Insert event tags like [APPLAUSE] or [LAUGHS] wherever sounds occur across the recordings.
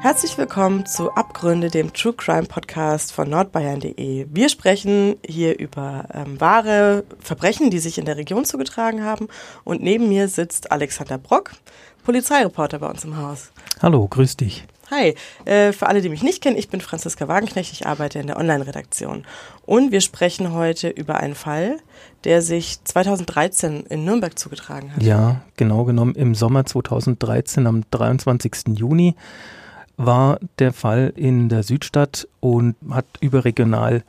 Herzlich willkommen zu Abgründe, dem True Crime Podcast von nordbayern.de. Wir sprechen hier über ähm, wahre Verbrechen, die sich in der Region zugetragen haben. Und neben mir sitzt Alexander Brock, Polizeireporter bei uns im Haus. Hallo, grüß dich. Hi, äh, für alle, die mich nicht kennen, ich bin Franziska Wagenknecht, ich arbeite in der Online-Redaktion. Und wir sprechen heute über einen Fall, der sich 2013 in Nürnberg zugetragen hat. Ja, genau genommen im Sommer 2013 am 23. Juni war der Fall in der Südstadt und hat überregional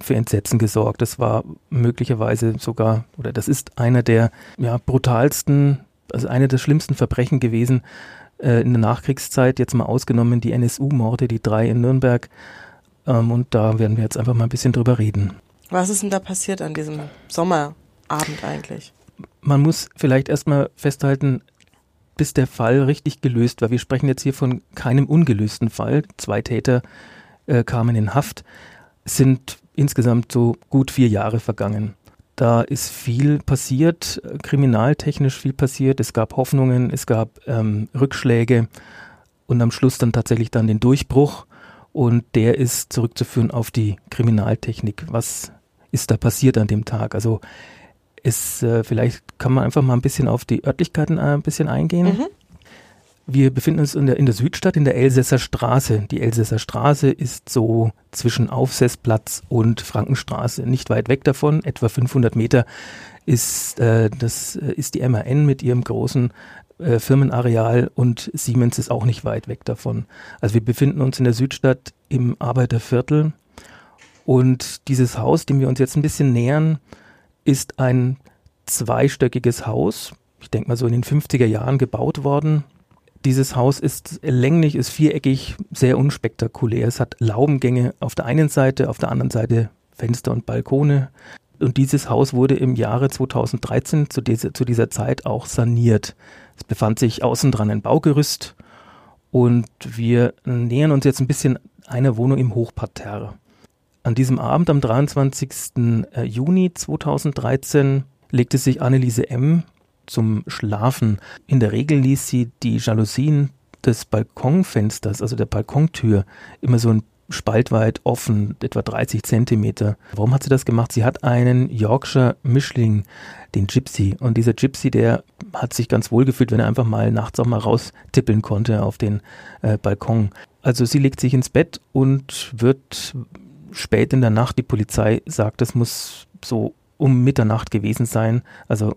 für Entsetzen gesorgt. Das war möglicherweise sogar, oder das ist einer der ja, brutalsten, also einer der schlimmsten Verbrechen gewesen äh, in der Nachkriegszeit, jetzt mal ausgenommen die NSU-Morde, die drei in Nürnberg. Ähm, und da werden wir jetzt einfach mal ein bisschen drüber reden. Was ist denn da passiert an diesem Sommerabend eigentlich? Man muss vielleicht erstmal festhalten, bis der Fall richtig gelöst war. Wir sprechen jetzt hier von keinem ungelösten Fall. Zwei Täter äh, kamen in Haft. Es sind insgesamt so gut vier Jahre vergangen. Da ist viel passiert, äh, kriminaltechnisch viel passiert. Es gab Hoffnungen, es gab ähm, Rückschläge und am Schluss dann tatsächlich dann den Durchbruch. Und der ist zurückzuführen auf die Kriminaltechnik. Was ist da passiert an dem Tag? Also ist, äh, vielleicht kann man einfach mal ein bisschen auf die Örtlichkeiten äh, ein bisschen eingehen. Mhm. Wir befinden uns in der, in der Südstadt, in der Elsässer Straße. Die Elsässer Straße ist so zwischen Aufsessplatz und Frankenstraße, nicht weit weg davon, etwa 500 Meter ist, äh, das äh, ist die MAN mit ihrem großen äh, Firmenareal und Siemens ist auch nicht weit weg davon. Also wir befinden uns in der Südstadt im Arbeiterviertel und dieses Haus, dem wir uns jetzt ein bisschen nähern, ist ein zweistöckiges Haus, ich denke mal so in den 50er Jahren gebaut worden. Dieses Haus ist länglich, ist viereckig, sehr unspektakulär. Es hat Laubengänge auf der einen Seite, auf der anderen Seite Fenster und Balkone. Und dieses Haus wurde im Jahre 2013 zu dieser, zu dieser Zeit auch saniert. Es befand sich außen dran ein Baugerüst und wir nähern uns jetzt ein bisschen einer Wohnung im Hochparterre. An diesem Abend, am 23. Äh, Juni 2013, legte sich Anneliese M. zum Schlafen. In der Regel ließ sie die Jalousien des Balkonfensters, also der Balkontür, immer so ein spaltweit offen, etwa 30 Zentimeter. Warum hat sie das gemacht? Sie hat einen Yorkshire Mischling, den Gypsy. Und dieser Gypsy, der hat sich ganz wohl gefühlt, wenn er einfach mal nachts auch mal raustippeln konnte auf den äh, Balkon. Also sie legt sich ins Bett und wird spät in der Nacht. Die Polizei sagt, es muss so um Mitternacht gewesen sein. Also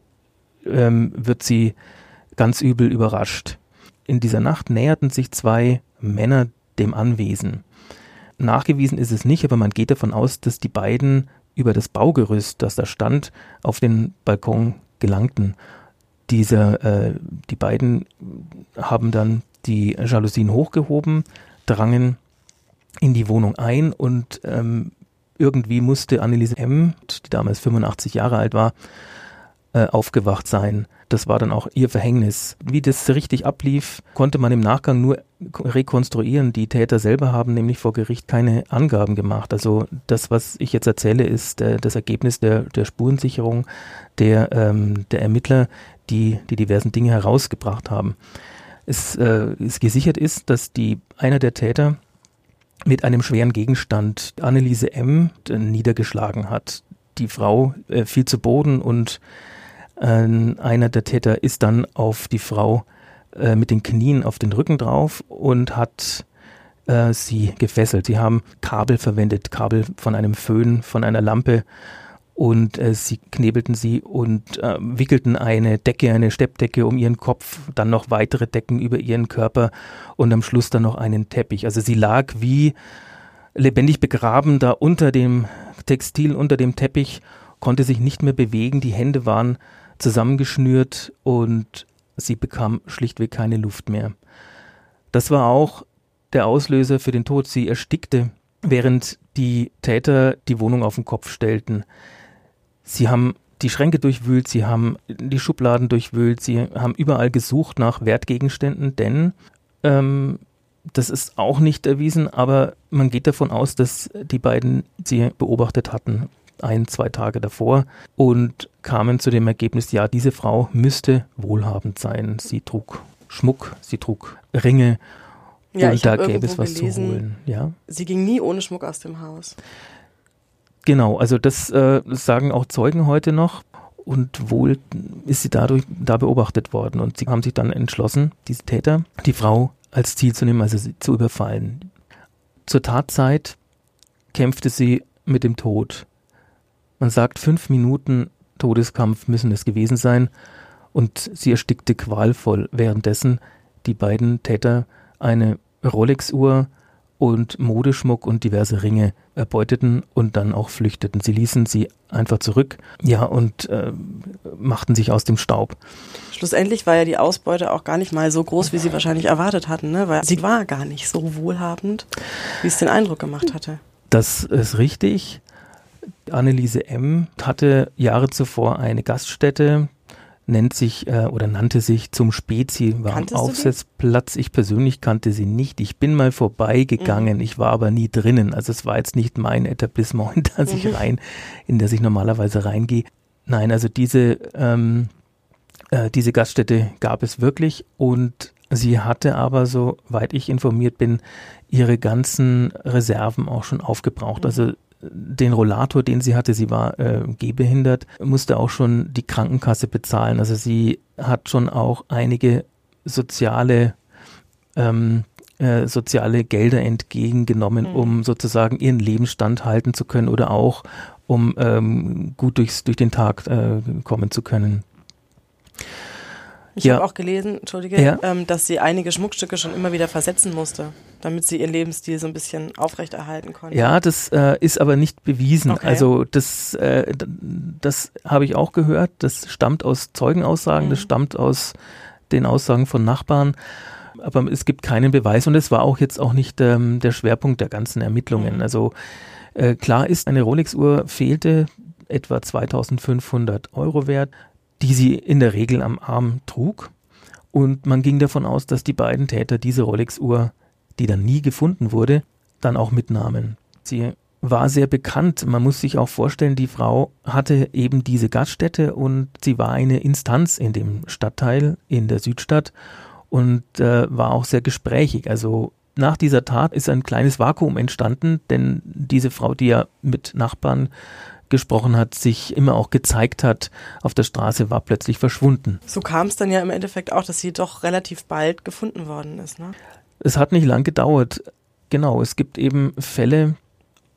ähm, wird sie ganz übel überrascht. In dieser Nacht näherten sich zwei Männer dem Anwesen. Nachgewiesen ist es nicht, aber man geht davon aus, dass die beiden über das Baugerüst, das da stand, auf den Balkon gelangten. Dieser, äh, die beiden haben dann die Jalousien hochgehoben, drangen in die Wohnung ein und ähm, irgendwie musste Anneliese M., die damals 85 Jahre alt war, äh, aufgewacht sein. Das war dann auch ihr Verhängnis. Wie das richtig ablief, konnte man im Nachgang nur rekonstruieren. Die Täter selber haben nämlich vor Gericht keine Angaben gemacht. Also das, was ich jetzt erzähle, ist äh, das Ergebnis der, der Spurensicherung der, ähm, der Ermittler, die die diversen Dinge herausgebracht haben. Es äh, ist gesichert ist, dass die einer der Täter mit einem schweren Gegenstand Anneliese M. niedergeschlagen hat. Die Frau äh, fiel zu Boden und äh, einer der Täter ist dann auf die Frau äh, mit den Knien auf den Rücken drauf und hat äh, sie gefesselt. Sie haben Kabel verwendet, Kabel von einem Föhn, von einer Lampe und äh, sie knebelten sie und äh, wickelten eine Decke, eine Steppdecke um ihren Kopf, dann noch weitere Decken über ihren Körper und am Schluss dann noch einen Teppich. Also sie lag wie lebendig begraben da unter dem Textil, unter dem Teppich, konnte sich nicht mehr bewegen, die Hände waren zusammengeschnürt und sie bekam schlichtweg keine Luft mehr. Das war auch der Auslöser für den Tod. Sie erstickte, während die Täter die Wohnung auf den Kopf stellten. Sie haben die Schränke durchwühlt, sie haben die Schubladen durchwühlt, sie haben überall gesucht nach Wertgegenständen, denn ähm, das ist auch nicht erwiesen, aber man geht davon aus, dass die beiden sie beobachtet hatten, ein, zwei Tage davor und kamen zu dem Ergebnis, ja, diese Frau müsste wohlhabend sein. Sie trug Schmuck, sie trug Ringe Ja, und da gäbe es was gelesen, zu holen. Ja. Sie ging nie ohne Schmuck aus dem Haus. Genau, also das, äh, sagen auch Zeugen heute noch. Und wohl ist sie dadurch da beobachtet worden. Und sie haben sich dann entschlossen, diese Täter, die Frau als Ziel zu nehmen, also sie zu überfallen. Zur Tatzeit kämpfte sie mit dem Tod. Man sagt, fünf Minuten Todeskampf müssen es gewesen sein. Und sie erstickte qualvoll, währenddessen die beiden Täter eine Rolex-Uhr und Modeschmuck und diverse Ringe erbeuteten und dann auch flüchteten. Sie ließen sie einfach zurück, ja, und äh, machten sich aus dem Staub. Schlussendlich war ja die Ausbeute auch gar nicht mal so groß, wie sie wahrscheinlich erwartet hatten, ne? weil sie war gar nicht so wohlhabend, wie es den Eindruck gemacht hatte. Das ist richtig. Anneliese M. hatte Jahre zuvor eine Gaststätte, nennt sich äh, oder nannte sich zum. Sie war Kanntest am? Aufsetzplatz. Ich persönlich kannte sie nicht. Ich bin mal Mhm. vorbeigegangen. Ich war aber nie drinnen. Also es war jetzt nicht mein Etablissement, [LAUGHS] in das ich Mhm. rein, in das ich normalerweise reingehe. Nein, also diese ähm, äh, diese Gaststätte gab es wirklich und sie hatte aber, soweit ich informiert bin, ihre ganzen Reserven auch schon aufgebraucht. Mhm. Also den Rollator, den sie hatte, sie war äh, gehbehindert, musste auch schon die Krankenkasse bezahlen. Also sie hat schon auch einige soziale ähm, äh, soziale Gelder entgegengenommen, Mhm. um sozusagen ihren Lebensstand halten zu können oder auch um ähm, gut durchs, durch den Tag äh, kommen zu können. Ich Ja. habe auch gelesen, entschuldige, Ja. ähm, dass sie einige Schmuckstücke schon immer wieder versetzen musste, damit sie ihren Lebensstil so ein bisschen aufrechterhalten konnte. Ja, das äh, ist aber nicht bewiesen. Okay. Also das, äh, das habe ich auch gehört. Das stammt aus Zeugenaussagen, das Mhm. stammt aus den Aussagen von Nachbarn. Aber es gibt keinen Beweis und es war auch jetzt auch nicht ähm, der Schwerpunkt der ganzen Ermittlungen. Mhm. Also äh, klar ist, eine Rolex-Uhr fehlte etwa 2500 Euro wert, die sie in der Regel am Arm trug. Und man ging davon aus, dass die beiden Täter diese Rolex-Uhr, die dann nie gefunden wurde, dann auch mitnahmen. Sie war sehr bekannt. Man muss sich auch vorstellen, die Frau hatte eben diese Gaststätte und sie war eine Instanz in dem Stadtteil in der Südstadt und äh, war auch sehr gesprächig. Also nach dieser Tat ist ein kleines Vakuum entstanden, denn diese Frau, die ja mit Nachbarn gesprochen hat, sich immer auch gezeigt hat auf der Straße, war plötzlich verschwunden. So kam es dann ja im Endeffekt auch, dass sie doch relativ bald gefunden worden ist. Ne? Es hat nicht lang gedauert. Genau, es gibt eben Fälle,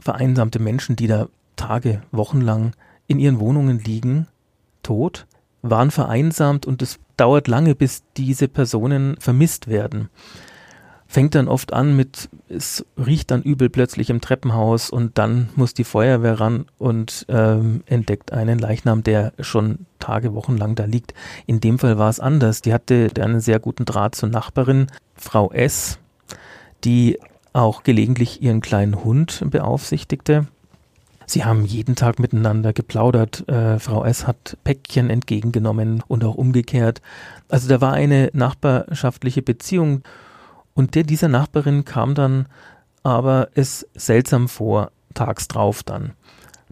vereinsamte Menschen, die da Tage, Wochen lang in ihren Wohnungen liegen, tot, waren vereinsamt und es dauert lange, bis diese Personen vermisst werden. Fängt dann oft an mit, es riecht dann übel plötzlich im Treppenhaus und dann muss die Feuerwehr ran und ähm, entdeckt einen Leichnam, der schon Tage, Wochen lang da liegt. In dem Fall war es anders. Die hatte einen sehr guten Draht zur Nachbarin, Frau S., die auch gelegentlich ihren kleinen Hund beaufsichtigte. Sie haben jeden Tag miteinander geplaudert. Äh, Frau S. hat Päckchen entgegengenommen und auch umgekehrt. Also da war eine nachbarschaftliche Beziehung. Und der dieser Nachbarin kam dann aber es seltsam vor, tags drauf dann.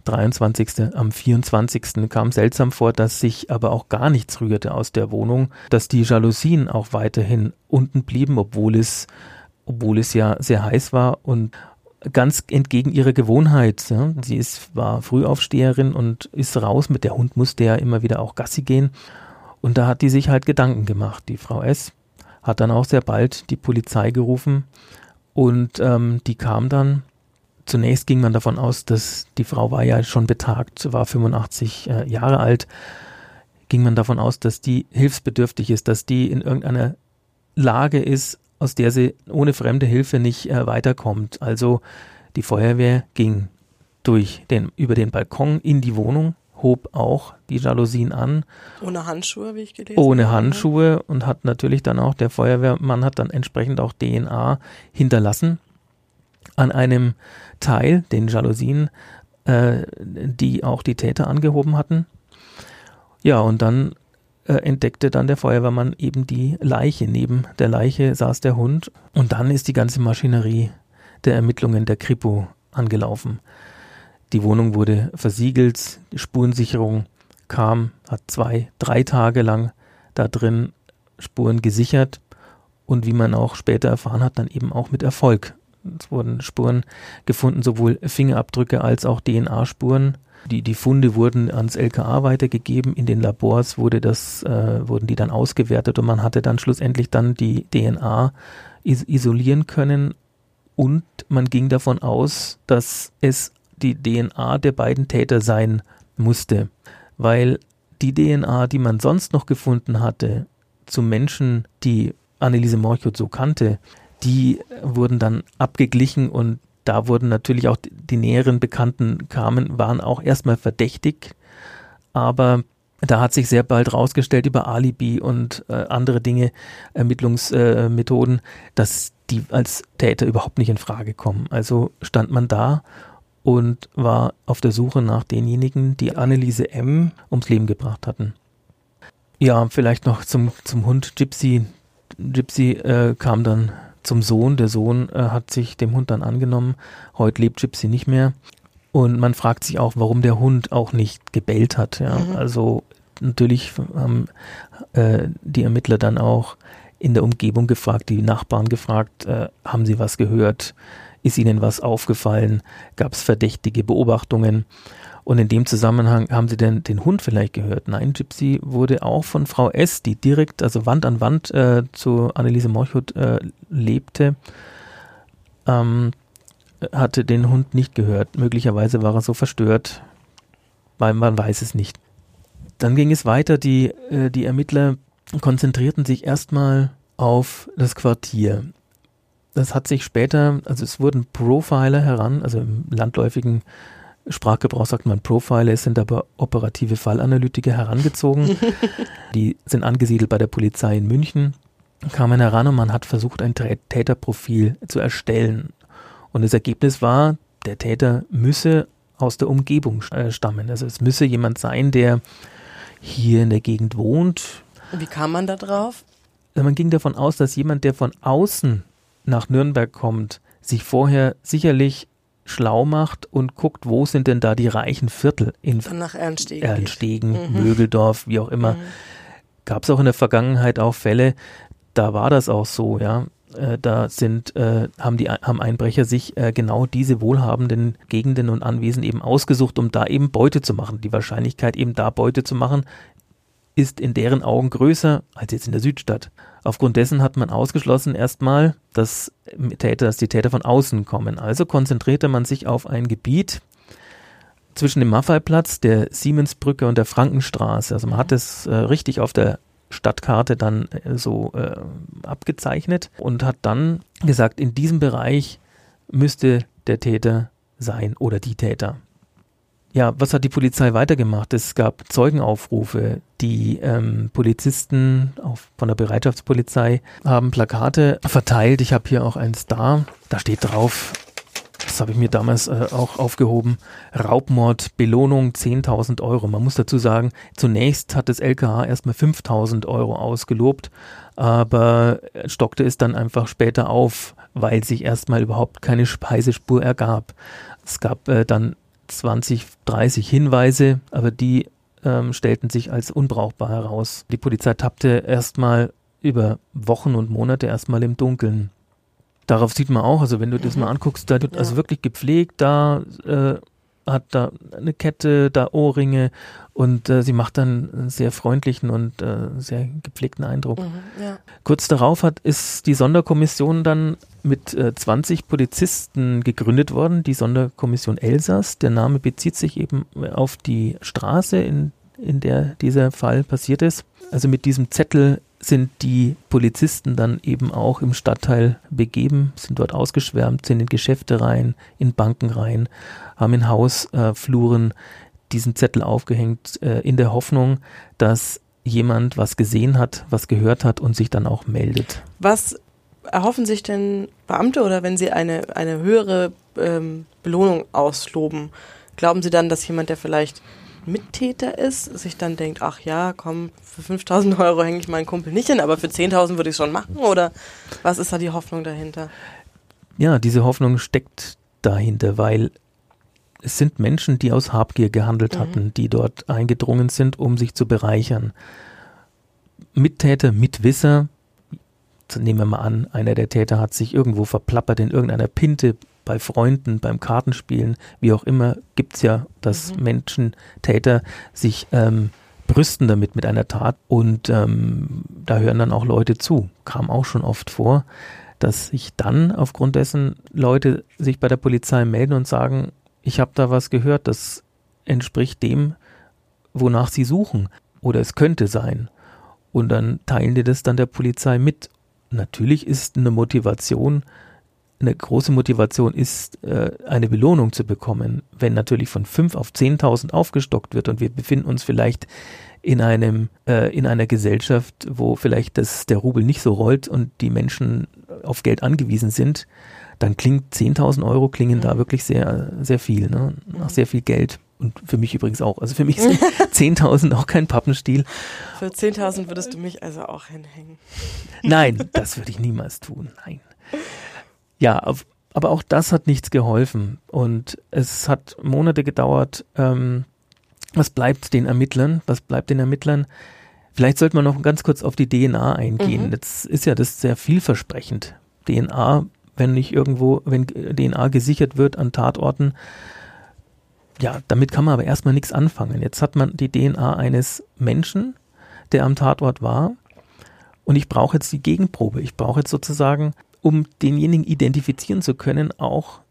23. am 24. kam seltsam vor, dass sich aber auch gar nichts rührte aus der Wohnung, dass die Jalousien auch weiterhin unten blieben, obwohl es, obwohl es ja sehr heiß war und ganz entgegen ihrer Gewohnheit. Ja. Sie ist, war Frühaufsteherin und ist raus. Mit der Hund musste ja immer wieder auch Gassi gehen. Und da hat die sich halt Gedanken gemacht. Die Frau S. hat dann auch sehr bald die Polizei gerufen und ähm, die kam dann. Zunächst ging man davon aus, dass die Frau war ja schon betagt, war 85 äh, Jahre alt. Ging man davon aus, dass die hilfsbedürftig ist, dass die in irgendeiner Lage ist, aus der sie ohne fremde Hilfe nicht äh, weiterkommt. Also die Feuerwehr ging durch den, über den Balkon in die Wohnung, hob auch die Jalousien an, Ohne Handschuhe, wie ich gelesen ohne habe. Handschuhe und hat natürlich dann auch, der Feuerwehrmann hat dann entsprechend auch DNA hinterlassen an einem Teil, den Jalousien, äh, die auch die Täter angehoben hatten. Ja, und dann äh, entdeckte dann der Feuerwehrmann eben die Leiche. Neben der Leiche saß der Hund und dann ist die ganze Maschinerie der Ermittlungen der Kripo angelaufen. Die Wohnung wurde versiegelt, die Spurensicherung kam, hat zwei, drei Tage lang da drin Spuren gesichert und wie man auch später erfahren hat, dann eben auch mit Erfolg. Es wurden Spuren gefunden, sowohl Fingerabdrücke als auch DNA-Spuren. Die, die Funde wurden ans LKA weitergegeben. In den Labors wurde das, äh, wurden die dann ausgewertet und man hatte dann schlussendlich dann die DNA is isolieren können und man ging davon aus, dass es die DNA der beiden Täter sein musste, weil die DNA, die man sonst noch gefunden hatte, zu Menschen, die Anneliese Morchut so kannte, die wurden dann abgeglichen und da wurden natürlich auch die näheren Bekannten kamen, waren auch erstmal verdächtig, aber da hat sich sehr bald rausgestellt über Alibi und äh, andere Dinge, Ermittlungsmethoden, äh, dass die als Täter überhaupt nicht in Frage kommen. Also stand man da und war auf der Suche nach denjenigen, die Anneliese M. ums Leben gebracht hatten. Ja, vielleicht noch zum, zum Hund Gypsy. Gypsy äh, kam dann zum Sohn. Der Sohn äh, hat sich dem Hund dann angenommen. Heute lebt Gypsy nicht mehr. Und man fragt sich auch, warum der Hund auch nicht gebellt hat. Ja? Mhm. Also natürlich haben äh, die Ermittler dann auch in der Umgebung gefragt, die Nachbarn gefragt, äh, haben sie was gehört? Ist ihnen was aufgefallen? Gab es verdächtige Beobachtungen? Und in dem Zusammenhang haben sie denn den Hund vielleicht gehört? Nein, Gypsy wurde auch von Frau S., die direkt, also Wand an Wand äh, zu Anneliese Morchut äh, lebte, ähm, hatte den Hund nicht gehört. Möglicherweise war er so verstört, weil man weiß es nicht. Dann ging es weiter. Die, äh, die Ermittler konzentrierten sich erstmal auf das Quartier. Das hat sich später, also es wurden Profiler heran, also im landläufigen Sprachgebrauch sagt man Profiler, es sind aber operative Fallanalytiker herangezogen. [LAUGHS] die sind angesiedelt bei der Polizei in München, kamen heran und man hat versucht, ein Täterprofil zu erstellen. Und das Ergebnis war, der Täter müsse aus der Umgebung äh, stammen. Also es müsse jemand sein, der hier in der Gegend wohnt. Wie kam man da drauf? Also man ging davon aus, dass jemand, der von außen nach Nürnberg kommt, sich vorher sicherlich schlau macht und guckt, wo sind denn da die reichen Viertel in nach Ernstegen, Ernstegen mhm. Mögeldorf, wie auch immer. Mhm. Gab es auch in der Vergangenheit auch Fälle, da war das auch so, ja. Äh, da sind, äh, haben die haben Einbrecher sich äh, genau diese wohlhabenden Gegenden und Anwesen eben ausgesucht, um da eben Beute zu machen. Die Wahrscheinlichkeit eben da Beute zu machen, ist in deren Augen größer als jetzt in der Südstadt. Aufgrund dessen hat man ausgeschlossen erstmal, dass Täter, dass die Täter von außen kommen. Also konzentrierte man sich auf ein Gebiet zwischen dem Maffeiplatz, der Siemensbrücke und der Frankenstraße. Also man hat es äh, richtig auf der Stadtkarte dann äh, so äh, abgezeichnet und hat dann gesagt, in diesem Bereich müsste der Täter sein oder die Täter. Ja, was hat die Polizei weitergemacht? Es gab Zeugenaufrufe. Die ähm, Polizisten auf, von der Bereitschaftspolizei haben Plakate verteilt. Ich habe hier auch eins da. Da steht drauf, das habe ich mir damals äh, auch aufgehoben, Raubmord, Belohnung 10.000 Euro. Man muss dazu sagen, zunächst hat das LKH erstmal 5.000 Euro ausgelobt, aber stockte es dann einfach später auf, weil sich erstmal überhaupt keine Speisespur ergab. Es gab äh, dann 20, 30 Hinweise, aber die ähm, stellten sich als unbrauchbar heraus. Die Polizei tappte erstmal über Wochen und Monate erstmal im Dunkeln. Darauf sieht man auch, also wenn du das mhm. mal anguckst, da wird also wirklich gepflegt, da äh, hat da eine Kette, da Ohrringe und äh, sie macht dann einen sehr freundlichen und äh, sehr gepflegten Eindruck. Mhm, ja. Kurz darauf hat ist die Sonderkommission dann mit äh, 20 Polizisten gegründet worden, die Sonderkommission Elsass. Der Name bezieht sich eben auf die Straße, in, in der dieser Fall passiert ist. Also mit diesem Zettel sind die Polizisten dann eben auch im Stadtteil begeben, sind dort ausgeschwärmt, sind in Geschäfte rein, in Banken rein, haben in Hausfluren diesen Zettel aufgehängt, äh, in der Hoffnung, dass jemand was gesehen hat, was gehört hat und sich dann auch meldet. Was erhoffen sich denn Beamte oder wenn sie eine, eine höhere ähm, Belohnung ausloben, glauben sie dann, dass jemand, der vielleicht Mittäter ist, sich dann denkt, ach ja, komm, für 5000 [LAUGHS] Euro hänge ich meinen Kumpel nicht hin, aber für 10.000 würde ich es schon machen? Oder was ist da die Hoffnung dahinter? Ja, diese Hoffnung steckt dahinter, weil es sind Menschen, die aus Habgier gehandelt mhm. hatten, die dort eingedrungen sind, um sich zu bereichern. Mittäter, Mitwisser, nehmen wir mal an, einer der Täter hat sich irgendwo verplappert in irgendeiner Pinte bei Freunden, beim Kartenspielen, wie auch immer, gibt es ja, dass mhm. Menschen, Täter sich ähm, brüsten damit mit einer Tat und ähm, da hören dann auch Leute zu. Kam auch schon oft vor, dass sich dann aufgrund dessen Leute sich bei der Polizei melden und sagen, ich habe da was gehört, das entspricht dem, wonach sie suchen oder es könnte sein. Und dann teilen die das dann der Polizei mit. Natürlich ist eine Motivation eine große Motivation ist, äh, eine Belohnung zu bekommen. Wenn natürlich von 5 auf 10.000 aufgestockt wird und wir befinden uns vielleicht in einem äh, in einer Gesellschaft, wo vielleicht das der Rubel nicht so rollt und die Menschen auf Geld angewiesen sind, dann klingt 10.000 Euro klingen mhm. da wirklich sehr sehr viel, ne? nach sehr viel Geld. Und für mich übrigens auch. Also für mich sind [LAUGHS] 10.000 auch kein Pappenstiel. Für 10.000 würdest du mich also auch hinhängen. Nein, das würde ich niemals tun. Nein. Ja, aber auch das hat nichts geholfen. Und es hat Monate gedauert. Ähm, was bleibt den Ermittlern? Was bleibt den Ermittlern? Vielleicht sollte man noch ganz kurz auf die DNA eingehen. Mhm. Jetzt ist ja das sehr vielversprechend. DNA, wenn nicht irgendwo, wenn DNA gesichert wird an Tatorten, ja, damit kann man aber erstmal nichts anfangen. Jetzt hat man die DNA eines Menschen, der am Tatort war. Und ich brauche jetzt die Gegenprobe. Ich brauche jetzt sozusagen um denjenigen identifizieren zu können, auch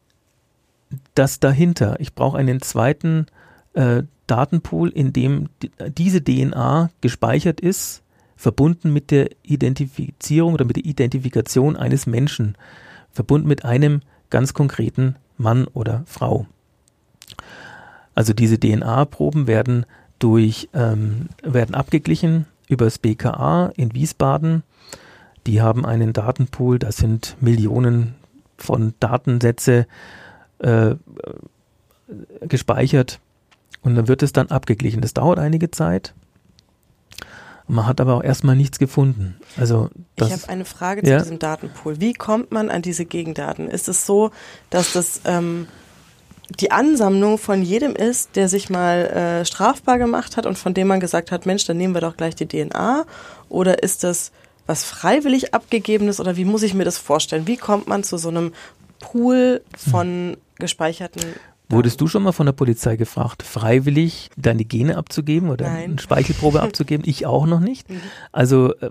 das dahinter. Ich brauche einen zweiten äh, Datenpool, in dem diese DNA gespeichert ist, verbunden mit der Identifizierung oder mit der Identifikation eines Menschen, verbunden mit einem ganz konkreten Mann oder Frau. Also diese DNA-Proben werden durch ähm, werden abgeglichen über das BKA in Wiesbaden die haben einen Datenpool, da sind Millionen von Datensätze äh, gespeichert und dann wird es dann abgeglichen. Das dauert einige Zeit. Man hat aber auch erstmal nichts gefunden. Also ich habe eine Frage zu ja? diesem Datenpool. Wie kommt man an diese Gegendaten? Ist es so, dass das ähm, die Ansammlung von jedem ist, der sich mal äh, strafbar gemacht hat und von dem man gesagt hat, Mensch, dann nehmen wir doch gleich die DNA? Oder ist das was freiwillig abgegebenes oder wie muss ich mir das vorstellen? Wie kommt man zu so einem Pool von gespeicherten Wurdest du schon mal von der Polizei gefragt, freiwillig deine Gene abzugeben oder Nein. eine Speichelprobe [LAUGHS] abzugeben? Ich auch noch nicht. Mhm. Also äh,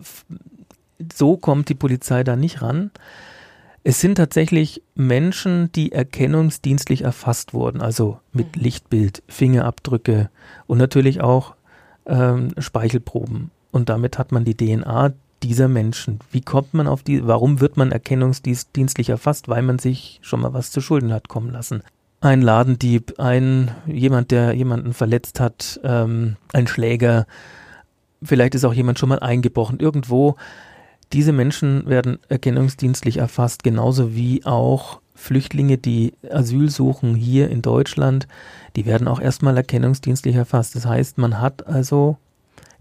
so kommt die Polizei da nicht ran. Es sind tatsächlich Menschen, die erkennungsdienstlich erfasst wurden, also mit mhm. Lichtbild, Fingerabdrücke und natürlich auch ähm, Speichelproben. Und damit hat man die DNA dieser Menschen? Wie kommt man auf die, warum wird man erkennungsdienstlich erfasst? Weil man sich schon mal was zu Schulden hat kommen lassen. Ein Ladendieb, ein jemand, der jemanden verletzt hat, ähm, ein Schläger, vielleicht ist auch jemand schon mal eingebrochen, irgendwo. Diese Menschen werden erkennungsdienstlich erfasst, genauso wie auch Flüchtlinge, die Asyl suchen hier in Deutschland, die werden auch erstmal erkennungsdienstlich erfasst. Das heißt, man hat also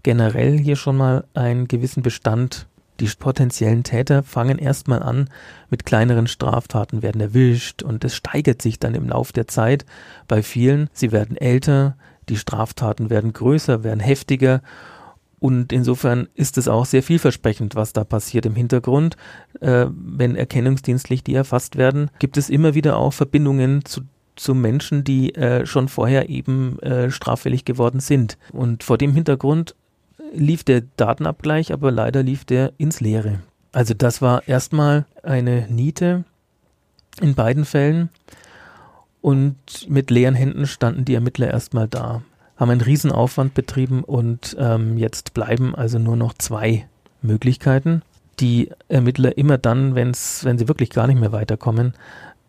generell hier schon mal einen gewissen Bestand. Die potenziellen Täter fangen erstmal an mit kleineren Straftaten, werden erwischt und es steigert sich dann im Lauf der Zeit bei vielen. Sie werden älter, die Straftaten werden größer, werden heftiger und insofern ist es auch sehr vielversprechend, was da passiert im Hintergrund. Äh, wenn erkennungsdienstlich die erfasst werden, gibt es immer wieder auch Verbindungen zu zu Menschen, die äh, schon vorher eben äh, straffällig geworden sind. Und vor dem Hintergrund lief der Datenabgleich, aber leider lief der ins Leere. Also das war erstmal eine Niete in beiden Fällen und mit leeren Händen standen die Ermittler erstmal da, haben einen Riesenaufwand betrieben und ähm, jetzt bleiben also nur noch zwei Möglichkeiten. Die Ermittler immer dann, wenn's, wenn sie wirklich gar nicht mehr weiterkommen,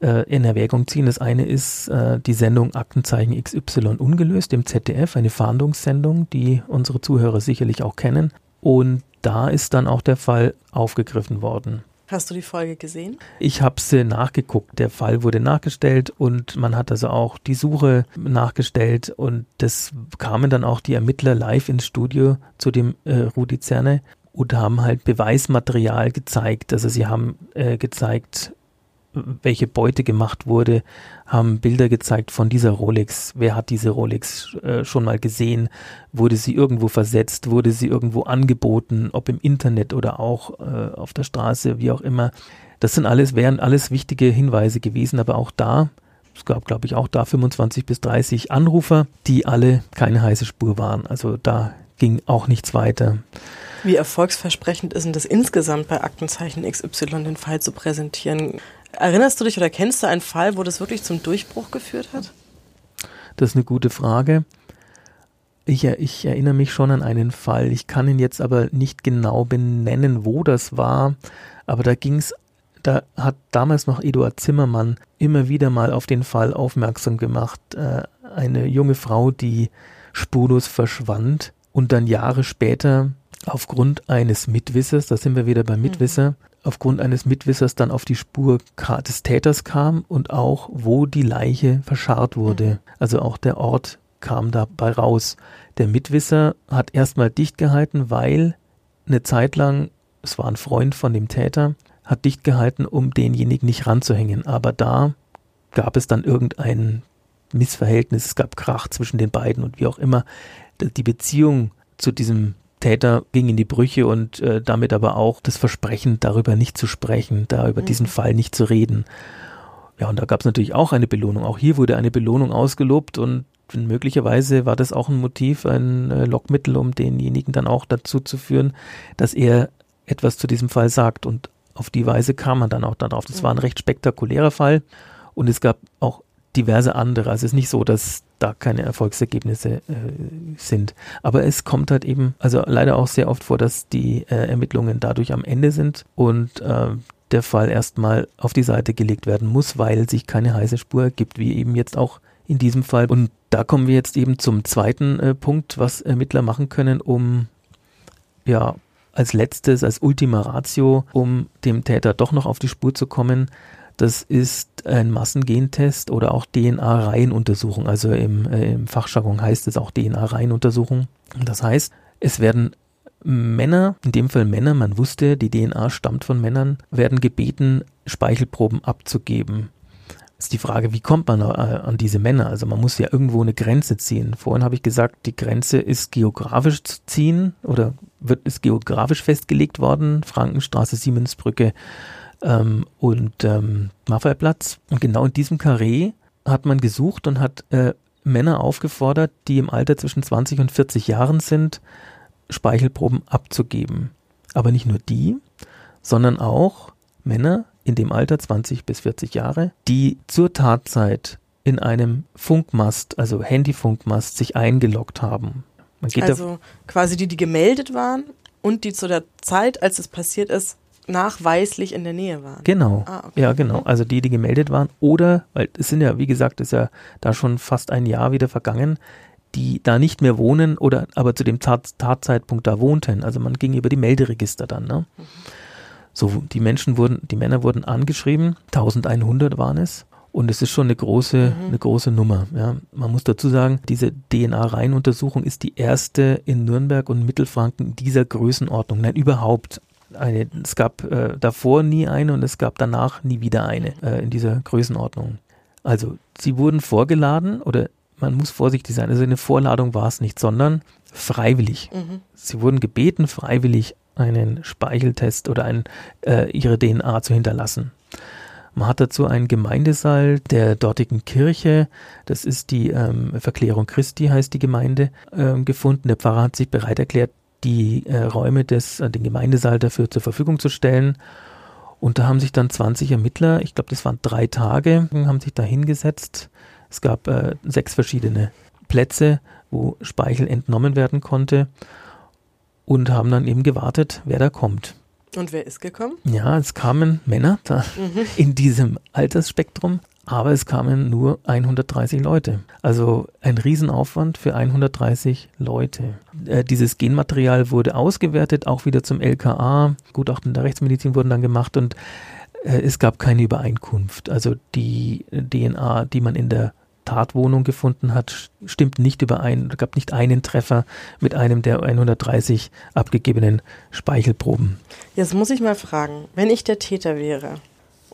in Erwägung ziehen. Das eine ist äh, die Sendung Aktenzeichen XY ungelöst im ZDF, eine Fahndungssendung, die unsere Zuhörer sicherlich auch kennen. Und da ist dann auch der Fall aufgegriffen worden. Hast du die Folge gesehen? Ich habe sie nachgeguckt. Der Fall wurde nachgestellt und man hat also auch die Suche nachgestellt und das kamen dann auch die Ermittler live ins Studio zu dem äh, Rudi Zerne und haben halt Beweismaterial gezeigt. Also sie haben äh, gezeigt, welche Beute gemacht wurde, haben Bilder gezeigt von dieser Rolex. Wer hat diese Rolex äh, schon mal gesehen? Wurde sie irgendwo versetzt? Wurde sie irgendwo angeboten? Ob im Internet oder auch äh, auf der Straße, wie auch immer. Das sind alles, wären alles wichtige Hinweise gewesen, aber auch da, es gab, glaube ich, auch da 25 bis 30 Anrufer, die alle keine heiße Spur waren. Also da ging auch nichts weiter. Wie erfolgsversprechend ist denn das insgesamt bei Aktenzeichen XY den Fall zu präsentieren? Erinnerst du dich oder kennst du einen Fall, wo das wirklich zum Durchbruch geführt hat? Das ist eine gute Frage. Ich, ich, erinnere mich schon an einen Fall. Ich kann ihn jetzt aber nicht genau benennen, wo das war. Aber da ging es, da hat damals noch Eduard Zimmermann immer wieder mal auf den Fall aufmerksam gemacht. Äh, eine junge Frau, die spurlos verschwand und dann Jahre später aufgrund eines Mitwissers, da sind wir wieder beim mhm. Mitwisser, aufgrund eines Mitwissers dann auf die Spur des Täters kam und auch, wo die Leiche verscharrt wurde. Mhm. Also auch der Ort kam dabei raus. Der Mitwisser hat erstmal dicht gehalten, weil eine Zeit lang, es war ein Freund von dem Täter, hat dicht gehalten, um denjenigen nicht ranzuhängen. Aber da gab es dann irgendein Missverhältnis, es gab Krach zwischen den beiden und wie auch immer. Die Beziehung zu diesem Täter ging in die Brüche und äh, damit aber auch das Versprechen, darüber nicht zu sprechen, da über mhm. diesen Fall nicht zu reden. Ja, und da gab es natürlich auch eine Belohnung. Auch hier wurde eine Belohnung ausgelobt und möglicherweise war das auch ein Motiv, ein äh, Lockmittel, um denjenigen dann auch dazu zu führen, dass er etwas zu diesem Fall sagt. Und auf die Weise kam man dann auch darauf. Das mhm. war ein mhm. recht spektakulärer Fall und es gab auch diverse andere. Also es ist nicht so, dass da keine Erfolgsergebnisse äh, sind. Aber es kommt halt eben, also leider auch sehr oft vor, dass die äh, Ermittlungen dadurch am Ende sind und äh, der Fall erstmal auf die Seite gelegt werden muss, weil sich keine heiße Spur gibt, wie eben jetzt auch in diesem Fall. Und da kommen wir jetzt eben zum zweiten äh, Punkt, was Ermittler machen können, um ja als letztes, als Ultima Ratio, um dem Täter doch noch auf die Spur zu kommen, das ist ein Massengentest oder auch DNA-Reihenuntersuchung. Also im, äh, im Fachjargon heißt es auch DNA-Reihenuntersuchung. Das heißt, es werden Männer, in dem Fall Männer, man wusste, die DNA stammt von Männern, werden gebeten, Speichelproben abzugeben. Ist die Frage, wie kommt man äh, an diese Männer? Also man muss ja irgendwo eine Grenze ziehen. Vorhin habe ich gesagt, die Grenze ist geografisch zu ziehen oder wird ist geografisch festgelegt worden. Frankenstraße, Siemensbrücke, ähm, und ähm, Maffeiplatz. Und genau in diesem Karree hat man gesucht und hat äh, Männer aufgefordert, die im Alter zwischen 20 und 40 Jahren sind, Speichelproben abzugeben. Aber nicht nur die, sondern auch Männer in dem Alter 20 bis 40 Jahre, die zur Tatzeit in einem Funkmast, also Handyfunkmast, sich eingeloggt haben. also quasi die, die gemeldet waren und die zu der Zeit, als es passiert ist, nachweislich in der Nähe waren. Genau. Ah, okay. Ja, genau. Also die, die gemeldet waren oder, weil es sind ja, wie gesagt, ist ja da schon fast ein Jahr wieder vergangen, die da nicht mehr wohnen oder aber zu dem Tat Tatzeitpunkt da wohnten. Also man ging über die Melderegister dann. Ne? Mhm. So, die Menschen wurden, die Männer wurden angeschrieben, 1100 waren es. Und es ist schon eine große, mhm. eine große Nummer. Ja. Man muss dazu sagen, diese DNA-Reihenuntersuchung ist die erste in Nürnberg und Mittelfranken dieser Größenordnung. Nein, überhaupt eine, es gab äh, davor nie eine und es gab danach nie wieder eine äh, in dieser Größenordnung. Also sie wurden vorgeladen oder man muss vorsichtig sein, also eine Vorladung war es nicht, sondern freiwillig. Mhm. Sie wurden gebeten, freiwillig einen Speicheltest oder ein, äh, ihre DNA zu hinterlassen. Man hat dazu einen Gemeindesaal der dortigen Kirche, das ist die ähm, Verklärung Christi, heißt die Gemeinde, ähm, gefunden. Der Pfarrer hat sich bereit erklärt, die äh, Räume des, äh, den Gemeindesaal dafür zur Verfügung zu stellen. Und da haben sich dann 20 Ermittler, ich glaube, das waren drei Tage, haben sich da hingesetzt. Es gab äh, sechs verschiedene Plätze, wo Speichel entnommen werden konnte und haben dann eben gewartet, wer da kommt. Und wer ist gekommen? Ja, es kamen Männer da mhm. in diesem Altersspektrum. Aber es kamen nur 130 Leute. Also ein Riesenaufwand für 130 Leute. Äh, dieses Genmaterial wurde ausgewertet, auch wieder zum LKA. Gutachten der Rechtsmedizin wurden dann gemacht und äh, es gab keine Übereinkunft. Also die DNA, die man in der Tatwohnung gefunden hat, stimmt nicht überein. Es gab nicht einen Treffer mit einem der 130 abgegebenen Speichelproben. Jetzt muss ich mal fragen, wenn ich der Täter wäre,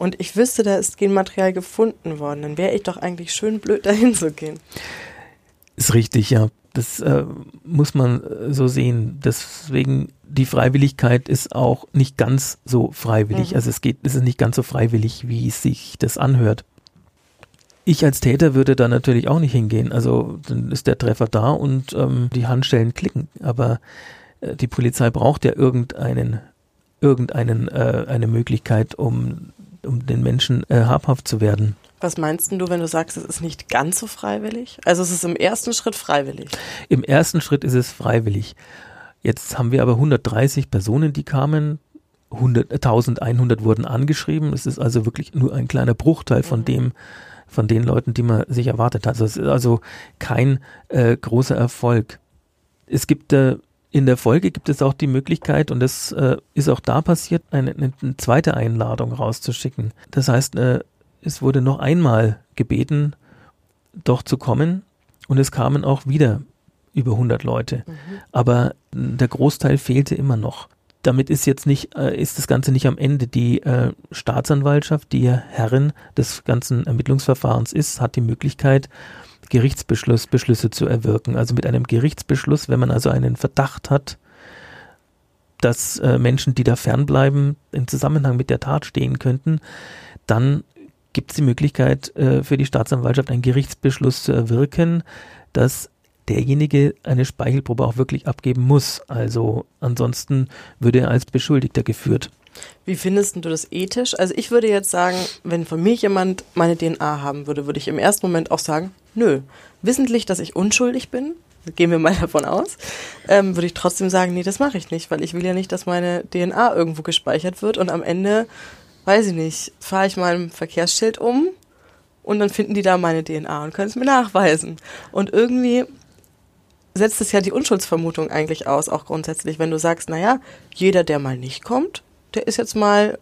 und ich wüsste, da ist Genmaterial gefunden worden, dann wäre ich doch eigentlich schön blöd, [LAUGHS] dahin zu gehen. Ist richtig, ja. Das äh, muss man äh, so sehen. Deswegen die Freiwilligkeit ist auch nicht ganz so freiwillig. Mhm. Also es geht, es ist nicht ganz so freiwillig, wie es sich das anhört. Ich als Täter würde da natürlich auch nicht hingehen. Also dann ist der Treffer da und ähm, die Handschellen klicken. Aber äh, die Polizei braucht ja irgendeinen, irgendeinen, äh, eine Möglichkeit, um um den Menschen äh, habhaft zu werden. Was meinst du, wenn du sagst, es ist nicht ganz so freiwillig? Also es ist im ersten Schritt freiwillig. Im ersten Schritt ist es freiwillig. Jetzt haben wir aber 130 Personen, die kamen. 100, 1100 wurden angeschrieben. Es ist also wirklich nur ein kleiner Bruchteil von mhm. dem, von den Leuten, die man sich erwartet hat. Also es ist also kein äh, großer Erfolg. Es gibt äh, in der Folge gibt es auch die Möglichkeit, und das äh, ist auch da passiert, eine, eine, zweite Einladung rauszuschicken. Das heißt, äh, es wurde noch einmal gebeten, doch zu kommen, und es kamen auch wieder über 100 Leute. Mhm. Aber der Großteil fehlte immer noch. Damit ist jetzt nicht, äh, ist das Ganze nicht am Ende. Die äh, Staatsanwaltschaft, die Herrin des ganzen Ermittlungsverfahrens ist, hat die Möglichkeit, Gerichtsbeschlüsse zu erwirken. Also mit einem Gerichtsbeschluss, wenn man also einen Verdacht hat, dass äh, Menschen, die da fernbleiben, im Zusammenhang mit der Tat stehen könnten, dann gibt es die Möglichkeit äh, für die Staatsanwaltschaft einen Gerichtsbeschluss zu erwirken, dass derjenige eine Speichelprobe auch wirklich abgeben muss. Also ansonsten würde er als Beschuldigter geführt. Wie findest du das ethisch? Also ich würde jetzt sagen, wenn von mir jemand meine DNA haben würde, würde ich im ersten Moment auch sagen, nö. Wissentlich, dass ich unschuldig bin, gehen wir mal [LAUGHS] davon aus, ähm, würde ich trotzdem sagen, nee, das mache ich nicht, weil ich will ja nicht, dass meine DNA irgendwo gespeichert wird und am Ende, weiß ich nicht, fahre ich mal ein Verkehrsschild um und dann finden die da meine DNA und können es mir nachweisen. Und irgendwie setzt es ja die Unschuldsvermutung eigentlich aus, auch grundsätzlich, wenn du sagst, naja, jeder, der mal nicht kommt, der ist jetzt mal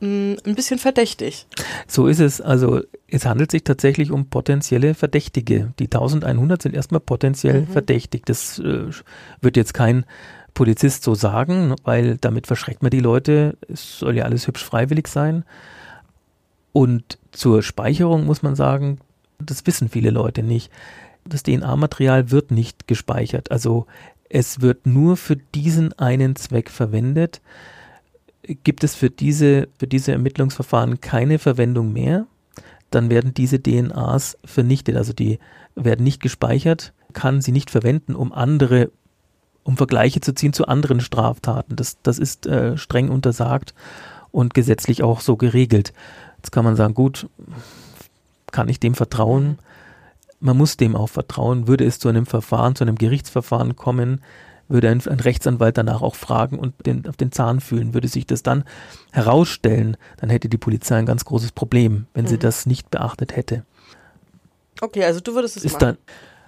mh, hm, ein bisschen verdächtig. So ist es. Also es handelt sich tatsächlich um potenzielle Verdächtige. Die 1100 sind erstmal potenziell mhm. verdächtig. Das äh, wird jetzt kein Polizist so sagen, weil damit verschreckt man die Leute. Es soll ja alles hübsch freiwillig sein. Und zur Speicherung muss man sagen, das wissen viele Leute nicht. Das DNA-Material wird nicht gespeichert. Also es wird nur für diesen einen Zweck verwendet gibt es für diese, für diese Ermittlungsverfahren keine Verwendung mehr, dann werden diese DNAs vernichtet. Also die werden nicht gespeichert, kann sie nicht verwenden, um andere, um Vergleiche zu ziehen zu anderen Straftaten. Das, das ist äh, streng untersagt und gesetzlich auch so geregelt. Jetzt kann man sagen, gut, kann ich dem vertrauen? Man muss dem auch vertrauen. Würde es zu einem Verfahren, zu einem Gerichtsverfahren kommen, würde ein, ein, Rechtsanwalt danach auch fragen und den, auf den Zahn fühlen. Würde sich das dann herausstellen, dann hätte die Polizei ein ganz großes Problem, wenn mhm. sie das nicht beachtet hätte. Okay, also du würdest es Ist machen. Dann,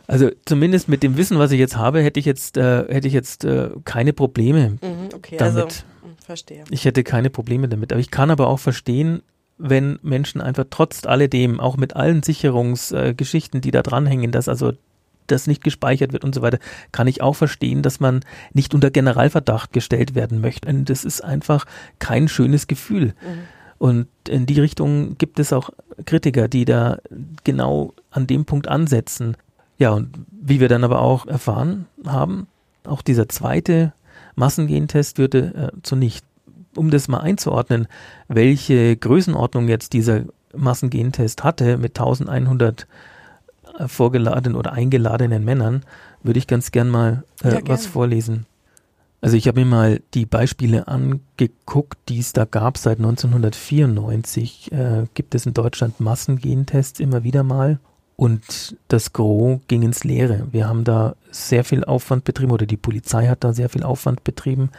also zumindest mit dem Wissen, was ich jetzt habe, hätte ich jetzt, äh, hätte ich jetzt äh, keine Probleme mhm, okay, damit. Also, verstehe. Ich hätte keine Probleme damit. Aber ich kann aber auch verstehen, wenn Menschen einfach trotz alledem, auch mit allen Sicherungsgeschichten, äh, die da dranhängen, dass also das nicht gespeichert wird und so weiter, kann ich auch verstehen, dass man nicht unter Generalverdacht gestellt werden möchte. Und das ist einfach kein schönes Gefühl. Mhm. Und in die Richtung gibt es auch Kritiker, die da genau an dem Punkt ansetzen. Ja, und wie wir dann aber auch erfahren haben, auch dieser zweite Massengentest würde äh, zu nicht. Um das mal einzuordnen, welche Größenordnung jetzt dieser Massengentest hatte mit 1100 vorgeladenen oder eingeladenen Männern, würde ich ganz gern mal äh, ja, was vorlesen. Also ich habe mir mal die Beispiele angeguckt, die es da gab seit 1994. Äh, gibt es in Deutschland Massengentests immer wieder mal und das Gros ging ins Leere. Wir haben da sehr viel Aufwand betrieben oder die Polizei hat da sehr viel Aufwand betrieben,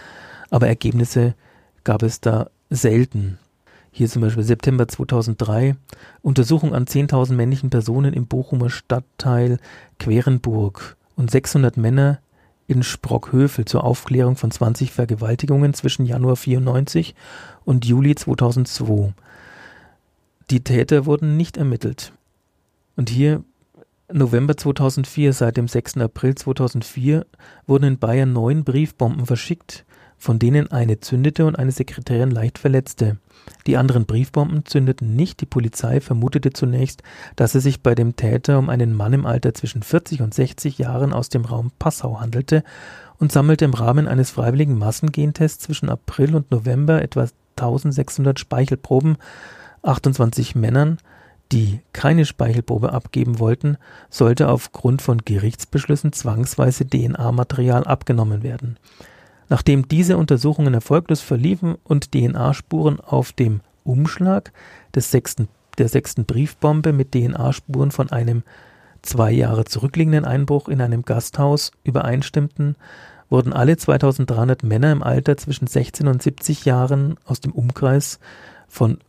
aber Ergebnisse gab es da selten. Hier zum Beispiel September 2003, Untersuchung an 10.000 männlichen Personen im Bochumer Stadtteil Querenburg und 600 Männer in Sprockhövel zur Aufklärung von 20 Vergewaltigungen zwischen Januar 94 und Juli 2002. Die Täter wurden nicht ermittelt. Und hier November 2004, seit dem 6. April 2004 wurden in Bayern neun Briefbomben verschickt, von denen eine zündete und eine Sekretärin leicht verletzte. Die anderen Briefbomben zündeten nicht. Die Polizei vermutete zunächst, dass es sich bei dem Täter um einen Mann im Alter zwischen 40 und 60 Jahren aus dem Raum Passau handelte und sammelte im Rahmen eines freiwilligen Massengentests zwischen April und November etwa 1600 Speichelproben 28 Männern die keine Speichelprobe abgeben wollten, sollte aufgrund von Gerichtsbeschlüssen zwangsweise DNA-Material abgenommen werden. Nachdem diese Untersuchungen erfolglos verliefen und DNA-Spuren auf dem Umschlag des sechsten, der sechsten Briefbombe mit DNA-Spuren von einem zwei Jahre zurückliegenden Einbruch in einem Gasthaus übereinstimmten, wurden alle 2300 Männer im Alter zwischen 16 und 70 Jahren aus dem Umkreis von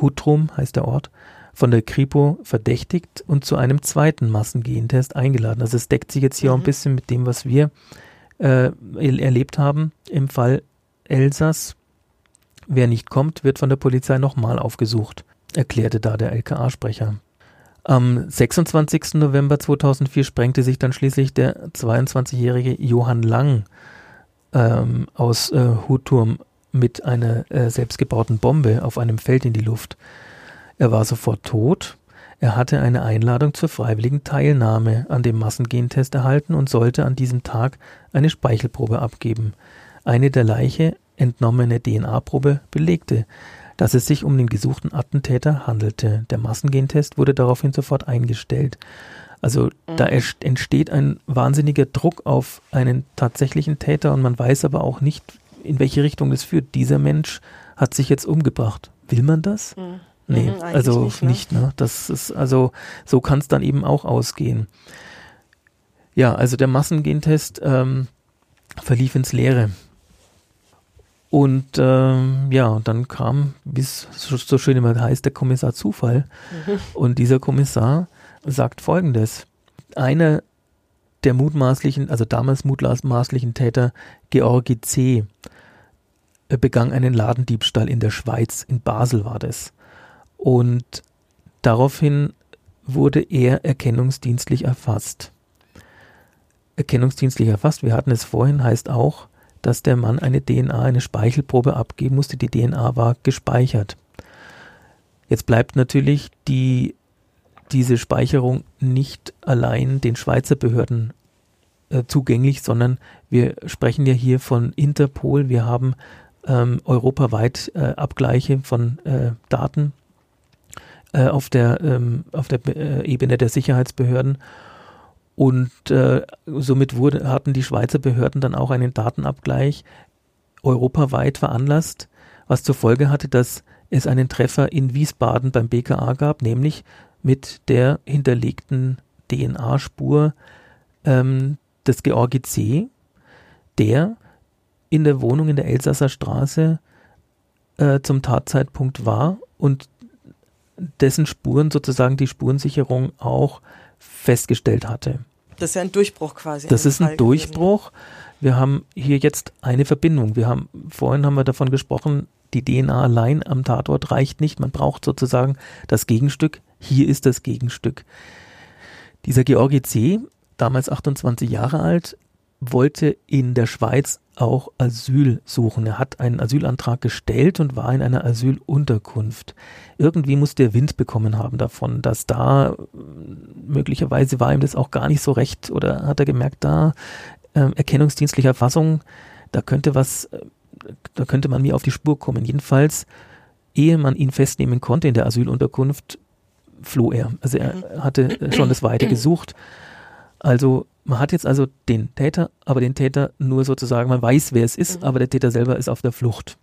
Hutrum heißt der Ort, von der Kripo verdächtigt und zu einem zweiten Massengentest eingeladen. Also es deckt sich jetzt hier mhm. auch ein mhm. bisschen mit dem, was wir äh, erlebt haben im Fall Elsass. Wer nicht kommt, wird von der Polizei nochmal aufgesucht, erklärte da der LKA-Sprecher. Am 26. November 2004 sprengte sich dann schließlich der 22-jährige Johann Lang ähm, aus äh, Huturm mit einer äh, selbstgebauten Bombe auf einem Feld in die Luft. Er war sofort tot. Er hatte eine Einladung zur freiwilligen Teilnahme an dem Massengentest erhalten und sollte an diesem Tag eine Speichelprobe abgeben. Eine der Leiche entnommene DNA-Probe belegte, dass es sich um den gesuchten Attentäter handelte. Der Massengentest wurde daraufhin sofort eingestellt. Also mhm. da entsteht ein wahnsinniger Druck auf einen tatsächlichen Täter und man weiß aber auch nicht, in welche Richtung es führt. Dieser Mensch hat sich jetzt umgebracht. Will man das? Mhm. Nee, mhm, also nicht, ne? nicht, ne? Das ist, also so kann es dann eben auch ausgehen. Ja, also der Massengentest ähm, verlief ins Leere. Und ähm, ja, dann kam, wie es so schön immer heißt, der Kommissar Zufall. Mhm. Und dieser Kommissar sagt folgendes. Einer der mutmaßlichen, also damals mutmaßlichen Täter, Georgi C., begangen einen Ladendiebstahl in der Schweiz, in Basel war das. Und daraufhin wurde er erkennungsdienstlich erfasst. Erkennungsdienstlich erfasst, wir hatten es vorhin, heißt auch, dass der Mann eine DNA, eine Speichelprobe abgeben musste. Die DNA war gespeichert. Jetzt bleibt natürlich die, diese Speicherung nicht allein den Schweizer Behörden äh, zugänglich, sondern wir sprechen ja hier von Interpol. Wir haben ähm, europaweit äh, Abgleiche von äh, Daten äh, auf der, ähm, auf der äh, Ebene der Sicherheitsbehörden. Und äh, somit wurde, hatten die Schweizer Behörden dann auch einen Datenabgleich europaweit veranlasst, was zur Folge hatte, dass es einen Treffer in Wiesbaden beim BKA gab, nämlich mit der hinterlegten DNA-Spur ähm, des Georgi C., der in der Wohnung in der Elsasser Straße äh, zum Tatzeitpunkt war und dessen Spuren sozusagen die Spurensicherung auch festgestellt hatte. Das ist ja ein Durchbruch quasi. Das ist ein Fall Durchbruch. Gewesen. Wir haben hier jetzt eine Verbindung. Wir haben, vorhin haben wir davon gesprochen, die DNA allein am Tatort reicht nicht. Man braucht sozusagen das Gegenstück. Hier ist das Gegenstück. Dieser Georgi C., damals 28 Jahre alt, wollte in der Schweiz auch Asyl suchen. Er hat einen Asylantrag gestellt und war in einer Asylunterkunft. Irgendwie muss der Wind bekommen haben davon, dass da möglicherweise war ihm das auch gar nicht so recht oder hat er gemerkt, da äh, erkennungsdienstliche Erfassung, da könnte was, äh, da könnte man mir auf die Spur kommen. Jedenfalls, ehe man ihn festnehmen konnte in der Asylunterkunft, floh er. Also er mhm. hatte schon das Weite [CLEARS THROAT] gesucht. Also man hat jetzt also den Täter, aber den Täter nur sozusagen, man weiß, wer es ist, mhm. aber der Täter selber ist auf der Flucht.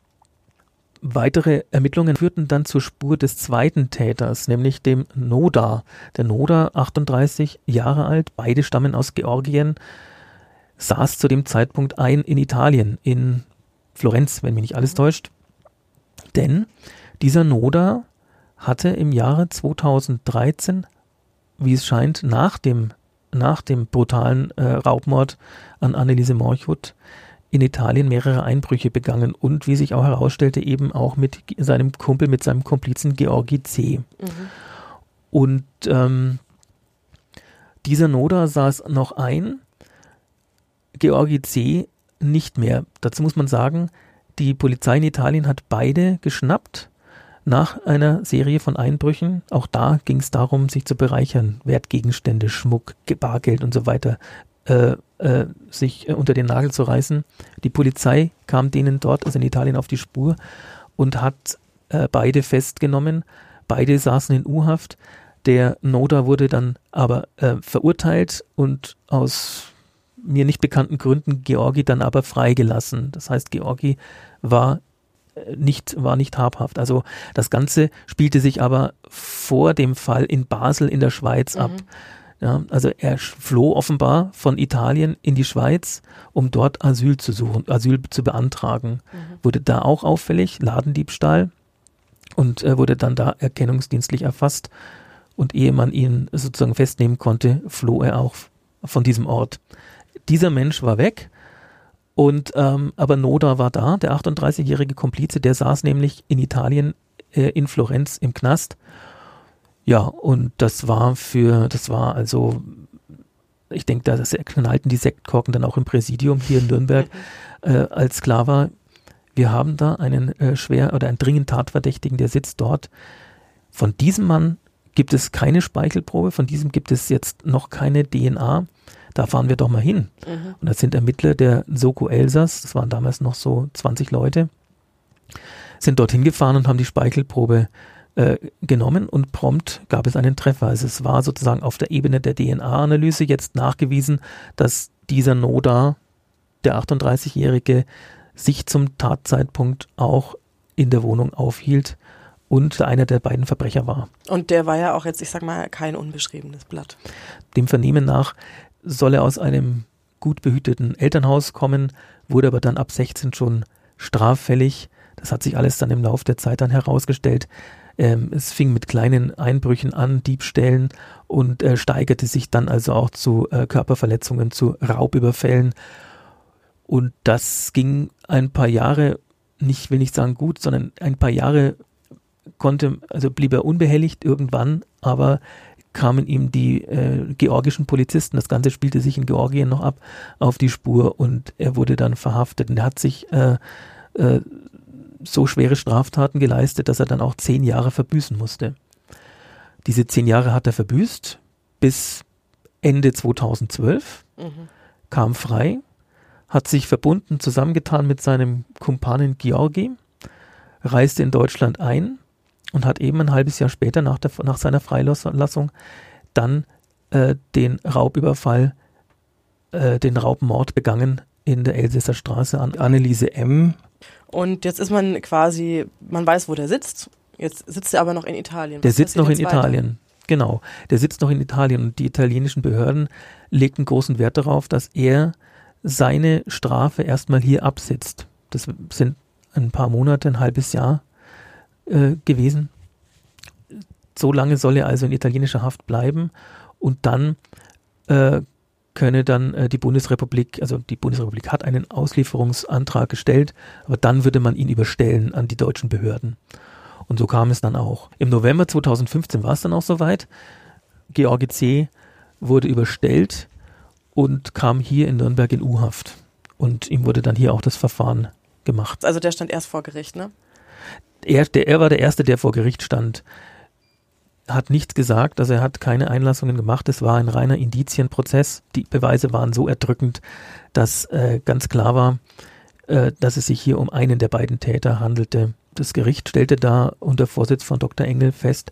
Weitere Ermittlungen führten dann zur Spur des zweiten Täters, nämlich dem Noda. Der Noda, 38 Jahre alt, beide stammen aus Georgien, saß zu dem Zeitpunkt ein in Italien, in Florenz, wenn mich nicht alles täuscht. Denn Dieser Noda hatte im Jahre 2013, wie es scheint, nach dem, nach dem brutalen äh, Raubmord an Anneliese Morchut in Italien mehrere Einbrüche begangen und, wie sich auch herausstellte, eben auch mit seinem Kumpel, mit seinem Komplizen Georgi C. Mhm. Und ähm, dieser Noda saß noch ein, Georgi C. nicht mehr. Dazu muss man sagen, die Polizei in Italien hat beide geschnappt nach einer Serie von Einbrüchen. Auch da ging es darum, sich zu bereichern, Wertgegenstände, Schmuck, Bargeld und so weiter äh, äh, sich äh, unter den Nagel zu reißen. Die Polizei kam denen dort, also in Italien, auf die Spur und hat äh, beide festgenommen. Beide saßen in U-Haft. Der Noda wurde dann aber äh, verurteilt und aus mir nicht bekannten Gründen Georgi dann aber freigelassen. Das heißt, Georgi war nicht, war nicht habhaft. Also das Ganze spielte sich aber vor dem Fall in Basel in der Schweiz ab. Mhm. Ja, also er floh offenbar von Italien in die Schweiz, um dort Asyl zu suchen, Asyl zu beantragen. Mhm. Wurde da auch auffällig, Ladendiebstahl und äh, wurde dann da erkennungsdienstlich erfasst. Und ehe man ihn sozusagen festnehmen konnte, floh er auch von diesem Ort. Dieser Mensch war weg. Und ähm, aber Noda war da, der 38-jährige Komplize, der saß nämlich in Italien äh, in Florenz im Knast ja, und das war für, das war also, ich denke, da knallten die Sektkorken dann auch im Präsidium hier in Nürnberg, [LAUGHS] äh, als klar war, wir haben da einen äh, schwer oder einen dringend Tatverdächtigen, der sitzt dort. Von diesem Mann gibt es keine Speichelprobe, von diesem gibt es jetzt noch keine DNA. Da fahren wir doch mal hin. Mhm. Und das sind Ermittler der Soko Elsass, das waren damals noch so 20 Leute, sind dorthin gefahren und haben die Speichelprobe äh, genommen und prompt gab es einen Treffer. Also es war sozusagen auf der Ebene der DNA-Analyse jetzt nachgewiesen, dass dieser Noda, der 38-Jährige, sich zum Tatzeitpunkt auch in der Wohnung aufhielt und einer der beiden Verbrecher war. Und der war ja auch jetzt, ich sag mal, kein unbeschriebenes Blatt. Dem Vernehmen nach soll er aus einem gut behüteten Elternhaus kommen, wurde aber dann ab 16 schon straffällig. Das hat sich alles dann im Laufe der Zeit dann herausgestellt. Ähm, es fing mit kleinen Einbrüchen an, Diebstählen und äh, steigerte sich dann also auch zu äh, Körperverletzungen, zu Raubüberfällen. Und das ging ein paar Jahre, nicht will nicht sagen gut, sondern ein paar Jahre konnte, also blieb er unbehelligt irgendwann, aber kamen ihm die äh, georgischen Polizisten, das Ganze spielte sich in Georgien noch ab, auf die Spur und er wurde dann verhaftet. Und er hat sich äh, äh, so schwere Straftaten geleistet, dass er dann auch zehn Jahre verbüßen musste. Diese zehn Jahre hat er verbüßt bis Ende 2012, mhm. kam frei, hat sich verbunden, zusammengetan mit seinem Kumpanen Georgi, reiste in Deutschland ein und hat eben ein halbes Jahr später nach, der, nach seiner Freilassung dann äh, den Raubüberfall, äh, den Raubmord begangen in der Elsässer Straße an Anneliese M., und jetzt ist man quasi, man weiß, wo der sitzt. Jetzt sitzt er aber noch in Italien. Der sitzt noch in weiter? Italien. Genau. Der sitzt noch in Italien und die italienischen Behörden legten großen Wert darauf, dass er seine Strafe erstmal hier absitzt. Das sind ein paar Monate, ein halbes Jahr äh, gewesen. So lange soll er also in italienischer Haft bleiben und dann äh, könne dann äh, die Bundesrepublik, also die Bundesrepublik hat einen Auslieferungsantrag gestellt, aber dann würde man ihn überstellen an die deutschen Behörden. Und so kam es dann auch. Im November 2015 war es dann auch soweit. George C. wurde überstellt und kam hier in Nürnberg in U-Haft. Und ihm wurde dann hier auch das Verfahren gemacht. Also der stand erst vor Gericht, ne? Er, der, er war der Erste, der vor Gericht stand hat nichts gesagt, also er hat keine Einlassungen gemacht. Es war ein reiner Indizienprozess. Die Beweise waren so erdrückend, dass äh, ganz klar war, äh, dass es sich hier um einen der beiden Täter handelte. Das Gericht stellte da unter Vorsitz von Dr. Engel fest,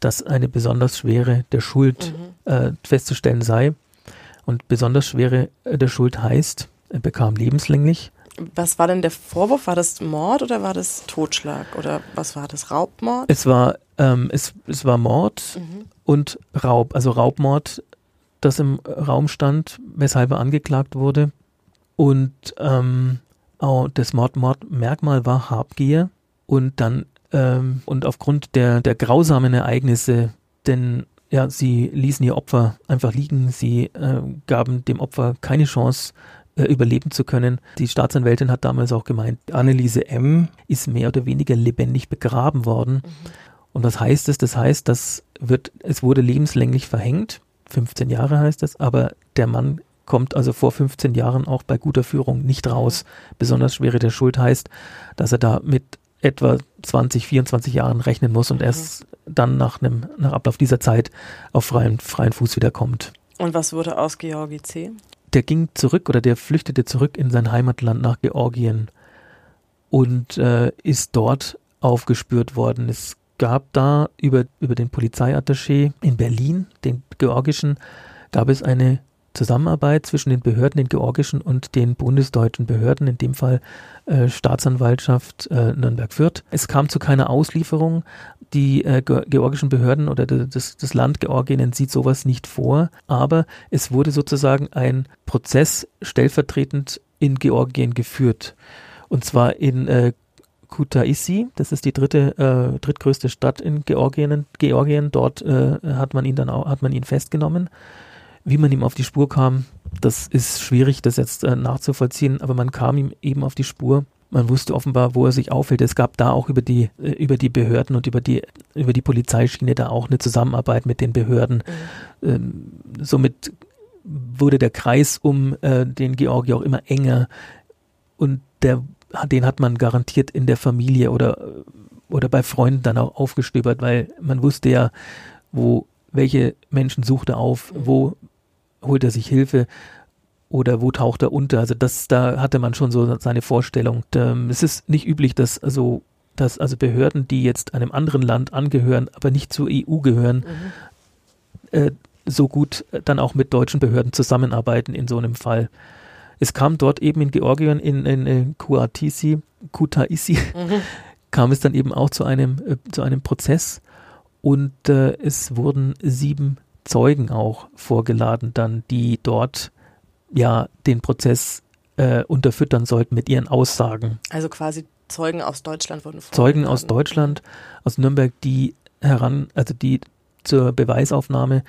dass eine besonders schwere der Schuld mhm. äh, festzustellen sei. Und besonders schwere äh, der Schuld heißt, er bekam lebenslänglich was war denn der Vorwurf? War das Mord oder war das Totschlag oder was war das? Raubmord? Es war, ähm, es, es war Mord mhm. und Raub, also Raubmord, das im Raum stand, weshalb er angeklagt wurde. Und ähm, auch das Mordmordmerkmal war Habgier und dann ähm, und aufgrund der, der grausamen Ereignisse, denn ja, sie ließen ihr Opfer einfach liegen, sie äh, gaben dem Opfer keine Chance, überleben zu können. Die Staatsanwältin hat damals auch gemeint, Anneliese M. ist mehr oder weniger lebendig begraben worden. Mhm. Und was heißt es? Das heißt, das wird, es wurde lebenslänglich verhängt. 15 Jahre heißt es, aber der Mann kommt also vor 15 Jahren auch bei guter Führung nicht raus. Besonders schwere der Schuld heißt, dass er da mit etwa 20, 24 Jahren rechnen muss und mhm. erst dann nach einem nach Ablauf dieser Zeit auf freien, freien Fuß wiederkommt. Und was wurde aus Georgi C? Der ging zurück oder der flüchtete zurück in sein Heimatland nach Georgien und äh, ist dort aufgespürt worden. Es gab da über, über den Polizeiattaché in Berlin, den georgischen, gab es eine Zusammenarbeit zwischen den Behörden, den georgischen und den bundesdeutschen Behörden, in dem Fall äh, Staatsanwaltschaft äh, Nürnberg-Fürth. Es kam zu keiner Auslieferung. Die äh, georgischen Behörden oder das, das Land Georgien sieht sowas nicht vor, aber es wurde sozusagen ein Prozess stellvertretend in Georgien geführt. Und zwar in äh, Kutaisi, das ist die dritte, äh, drittgrößte Stadt in Georgien. Georgien. Dort äh, hat man ihn dann auch, hat man ihn festgenommen. Wie man ihm auf die Spur kam, das ist schwierig, das jetzt äh, nachzuvollziehen, aber man kam ihm eben auf die Spur. Man wusste offenbar, wo er sich aufhält. Es gab da auch über die, äh, über die Behörden und über die, über die Polizeischiene da auch eine Zusammenarbeit mit den Behörden. Mhm. Ähm, somit wurde der Kreis um äh, den Georgi auch immer enger und der, den hat man garantiert in der Familie oder, oder bei Freunden dann auch aufgestöbert, weil man wusste ja, wo welche Menschen sucht er auf, wo holt er sich Hilfe oder wo taucht er unter. Also das, da hatte man schon so seine Vorstellung. Und, ähm, es ist nicht üblich, dass also, dass also Behörden, die jetzt einem anderen Land angehören, aber nicht zur EU gehören, mhm. äh, so gut dann auch mit deutschen Behörden zusammenarbeiten in so einem Fall. Es kam dort eben in Georgien, in, in, in Kuatisi, Kutaisi, mhm. [LAUGHS] kam es dann eben auch zu einem, äh, zu einem Prozess und äh, es wurden sieben Zeugen auch vorgeladen, dann, die dort ja den Prozess äh, unterfüttern sollten mit ihren Aussagen. Also quasi Zeugen aus Deutschland wurden vorgeladen. Zeugen aus Deutschland, aus Nürnberg, die heran, also die zur Beweisaufnahme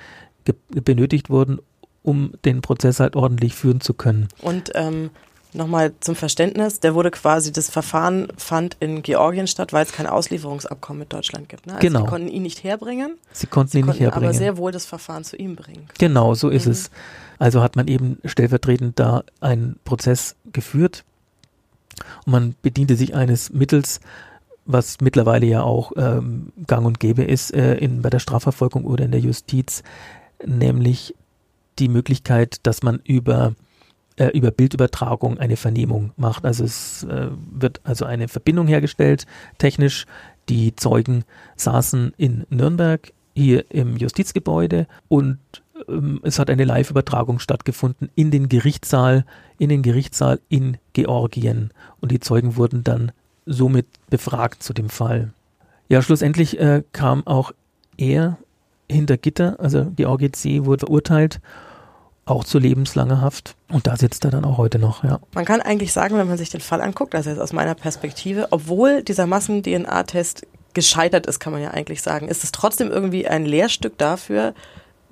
benötigt wurden, um den Prozess halt ordentlich führen zu können. Und ähm, Nochmal zum Verständnis, der wurde quasi, das Verfahren fand in Georgien statt, weil es kein Auslieferungsabkommen mit Deutschland gibt. Ne? Also genau. Sie konnten ihn nicht herbringen. Sie konnten sie ihn konnten nicht herbringen. aber sehr wohl das Verfahren zu ihm bringen. Genau, so ist mhm. es. Also hat man eben stellvertretend da einen Prozess geführt und man bediente sich eines Mittels, was mittlerweile ja auch ähm, gang und gäbe ist äh, in, bei der Strafverfolgung oder in der Justiz, nämlich die Möglichkeit, dass man über äh, über Bildübertragung eine Vernehmung macht. Also es äh, wird also eine Verbindung hergestellt, technisch. Die Zeugen saßen in Nürnberg hier im Justizgebäude und ähm, es hat eine Live-Übertragung stattgefunden in den Gerichtssaal, in den Gerichtssaal in Georgien und die Zeugen wurden dann somit befragt zu dem Fall. Ja, schlussendlich äh, kam auch er hinter Gitter, also Georgi C. wurde verurteilt auch zu lebenslanger Haft. Und da sitzt er dann auch heute noch, ja. Man kann eigentlich sagen, wenn man sich den Fall anguckt, also jetzt aus meiner Perspektive, obwohl dieser Massen-DNA-Test gescheitert ist, kann man ja eigentlich sagen, ist es trotzdem irgendwie ein Lehrstück dafür,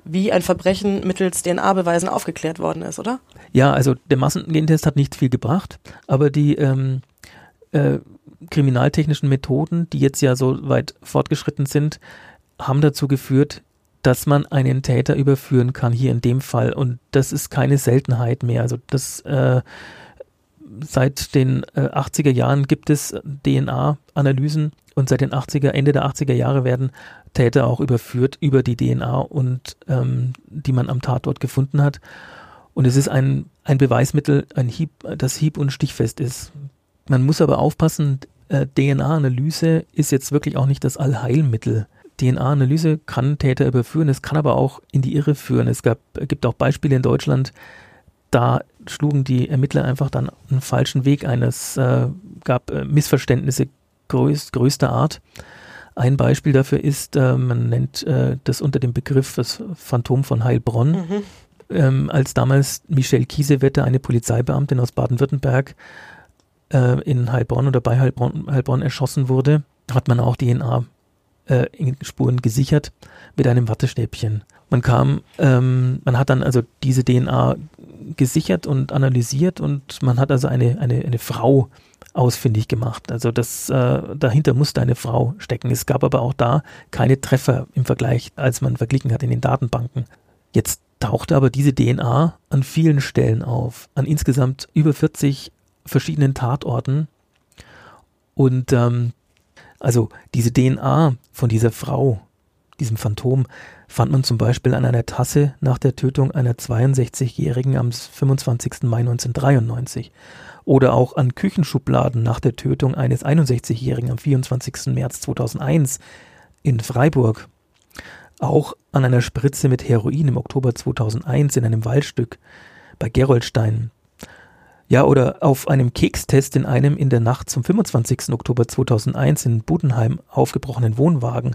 wie ein Verbrechen mittels DNA-Beweisen aufgeklärt worden ist, oder? Ja, also der Massengentest hat nicht viel gebracht, aber die ähm, äh, kriminaltechnischen Methoden, die jetzt ja so weit fortgeschritten sind, haben dazu geführt, dass man einen Täter überführen kann, hier in dem Fall. Und das ist keine Seltenheit mehr. Also das äh, seit den äh, 80er Jahren gibt es DNA-Analysen und seit den 80er, Ende der 80er Jahre werden Täter auch überführt über die DNA und ähm, die man am Tatort gefunden hat. Und es ist ein, ein Beweismittel, ein Hieb, das hieb- und stichfest ist. Man muss aber aufpassen, äh, DNA-Analyse ist jetzt wirklich auch nicht das Allheilmittel. DNA-Analyse kann Täter überführen, es kann aber auch in die Irre führen. Es gab, gibt auch Beispiele in Deutschland, da schlugen die Ermittler einfach dann einen falschen Weg ein. Es äh, gab äh, Missverständnisse größ, größter Art. Ein Beispiel dafür ist, äh, man nennt äh, das unter dem Begriff das Phantom von Heilbronn. Mhm. Ähm, als damals Michelle Kiesewetter, eine Polizeibeamtin aus Baden-Württemberg, äh, in Heilbronn oder bei Heilbronn, Heilbronn erschossen wurde, hat man auch DNA-Spuren äh, gesichert mit einem Wattestäbchen. Man kam, ähm, man hat dann also diese DNA gesichert und analysiert und man hat also eine, eine, eine Frau ausfindig gemacht. Also das äh, dahinter musste eine Frau stecken. Es gab aber auch da keine Treffer im Vergleich, als man verglichen hat in den Datenbanken. Jetzt tauchte aber diese DNA an vielen Stellen auf, an insgesamt über 40 verschiedenen Tatorten. Und ähm, also diese DNA von dieser Frau, diesem Phantom, fand man zum Beispiel an einer Tasse nach der Tötung einer 62-Jährigen am 25. Mai 1993 oder auch an Küchenschubladen nach der Tötung eines 61-Jährigen am 24. März 2001 in Freiburg. Auch an einer Spritze mit Heroin im Oktober 2001 in einem Waldstück bei Geroldstein. Ja, oder auf einem Kekstest in einem in der Nacht zum 25. Oktober 2001 in Budenheim aufgebrochenen Wohnwagen.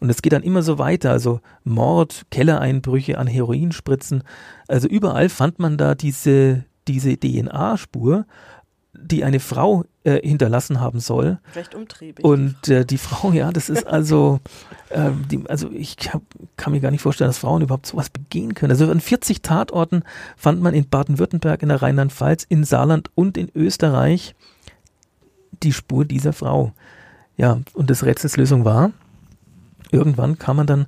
Und es geht dann immer so weiter, also Mord, Kellereinbrüche an Heroinspritzen. Also überall fand man da diese, diese DNA-Spur die eine Frau äh, hinterlassen haben soll. Recht umtriebig. Und äh, die Frau, ja, das ist also, [LAUGHS] äh, die, also ich hab, kann mir gar nicht vorstellen, dass Frauen überhaupt sowas begehen können. Also an 40 Tatorten fand man in Baden-Württemberg, in der Rheinland-Pfalz, in Saarland und in Österreich die Spur dieser Frau. Ja, und das Rätselslösung war, irgendwann kam man dann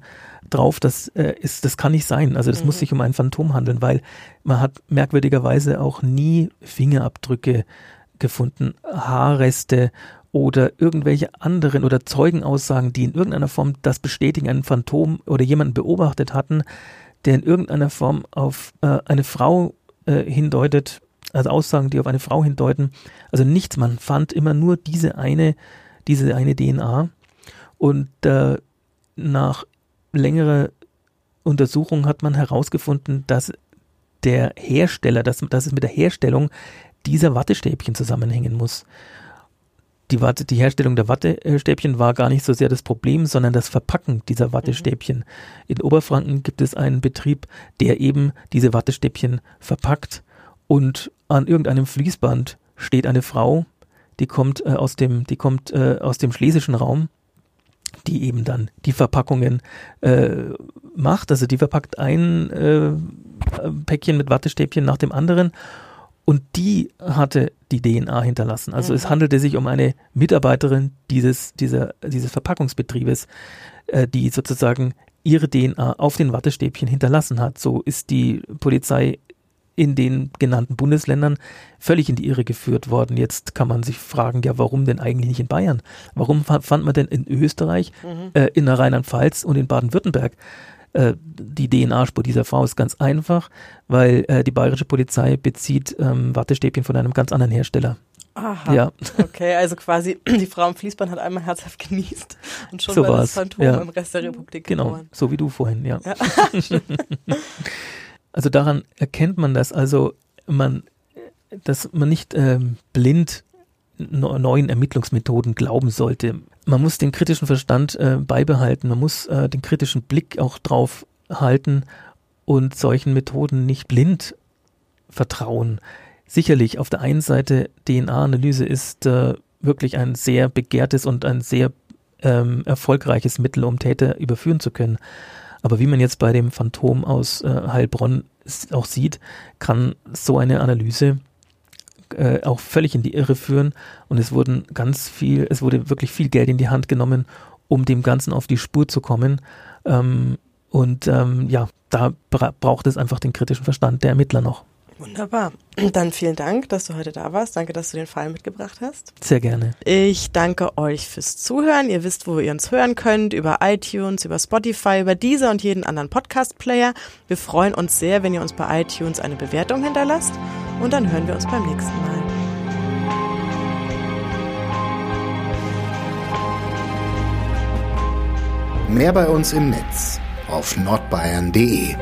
drauf, das äh, ist, das kann nicht sein. Also das mhm. muss sich um ein Phantom handeln, weil man hat merkwürdigerweise auch nie Fingerabdrücke gefunden, Haarreste oder irgendwelche anderen oder Zeugenaussagen, die in irgendeiner Form das bestätigen, ein Phantom oder jemanden beobachtet hatten, der in irgendeiner Form auf äh, eine Frau äh, hindeutet, also Aussagen, die auf eine Frau hindeuten. Also nichts, man fand immer nur diese eine, diese eine DNA. Und äh, nach längerer Untersuchung hat man herausgefunden, dass der Hersteller, dass, dass es mit der Herstellung dieser Wattestäbchen zusammenhängen muss. Die, Watte, die Herstellung der Wattestäbchen war gar nicht so sehr das Problem, sondern das Verpacken dieser Wattestäbchen. Mhm. In Oberfranken gibt es einen Betrieb, der eben diese Wattestäbchen verpackt und an irgendeinem Fließband steht eine Frau, die kommt äh, aus dem, die kommt äh, aus dem schlesischen Raum, die eben dann die Verpackungen äh, macht. Also die verpackt ein äh, Päckchen mit Wattestäbchen nach dem anderen und die hatte die DNA hinterlassen. Also mhm. es handelte sich um eine Mitarbeiterin dieses, dieser, dieses Verpackungsbetriebes, äh, die sozusagen ihre DNA auf den Wattestäbchen hinterlassen hat. So ist die Polizei in den genannten Bundesländern völlig in die Irre geführt worden. Jetzt kann man sich fragen, ja, warum denn eigentlich nicht in Bayern? Warum fand man denn in Österreich, mhm. äh, in der Rheinland-Pfalz und in Baden-Württemberg äh, die DNA-Spur dieser Frau ist ganz einfach, weil äh, die bayerische Polizei bezieht ähm, Wattestäbchen von einem ganz anderen Hersteller. Aha. Ja. Okay, also quasi [CLEARS THROAT] die Frau am Fließband hat einmal herzhaft genießt und schon so war das Phantom ja. im Rest der Republik Genau, geboren. so wie du vorhin, ja. ja. [LAUGHS] also daran erkennt man das, also man, dass man nicht ähm, blind neuen Ermittlungsmethoden glauben sollte. Man muss den kritischen Verstand äh, beibehalten, man muss äh, den kritischen Blick auch drauf halten und solchen Methoden nicht blind vertrauen. Sicherlich, auf der einen Seite DNA-Analyse ist äh, wirklich ein sehr begehrtes und ein sehr ähm, erfolgreiches Mittel, um Täter überführen zu können. Aber wie man jetzt bei dem Phantom aus äh, Heilbronn auch sieht, kann so eine Analyse äh, auch völlig in die Irre führen und es wurden ganz viel, es wurde wirklich viel Geld in die Hand genommen, um dem Ganzen auf die Spur zu kommen. Ähm, und ähm, ja, da bra braucht es einfach den kritischen Verstand der Ermittler noch. Wunderbar. [CLEARS THROAT] Dann vielen Dank, dass du heute da warst. Danke, dass du den Fall mitgebracht hast. Sehr gerne. Ich danke euch fürs Zuhören. Ihr wisst, wo ihr uns hören könnt, über iTunes, über Spotify, über dieser und jeden anderen Podcast-Player. Wir freuen uns sehr, wenn ihr uns bei iTunes eine Bewertung hinterlasst. Und dann hören wir uns beim nächsten Mal. Mehr bei uns im Netz auf nordbayern.de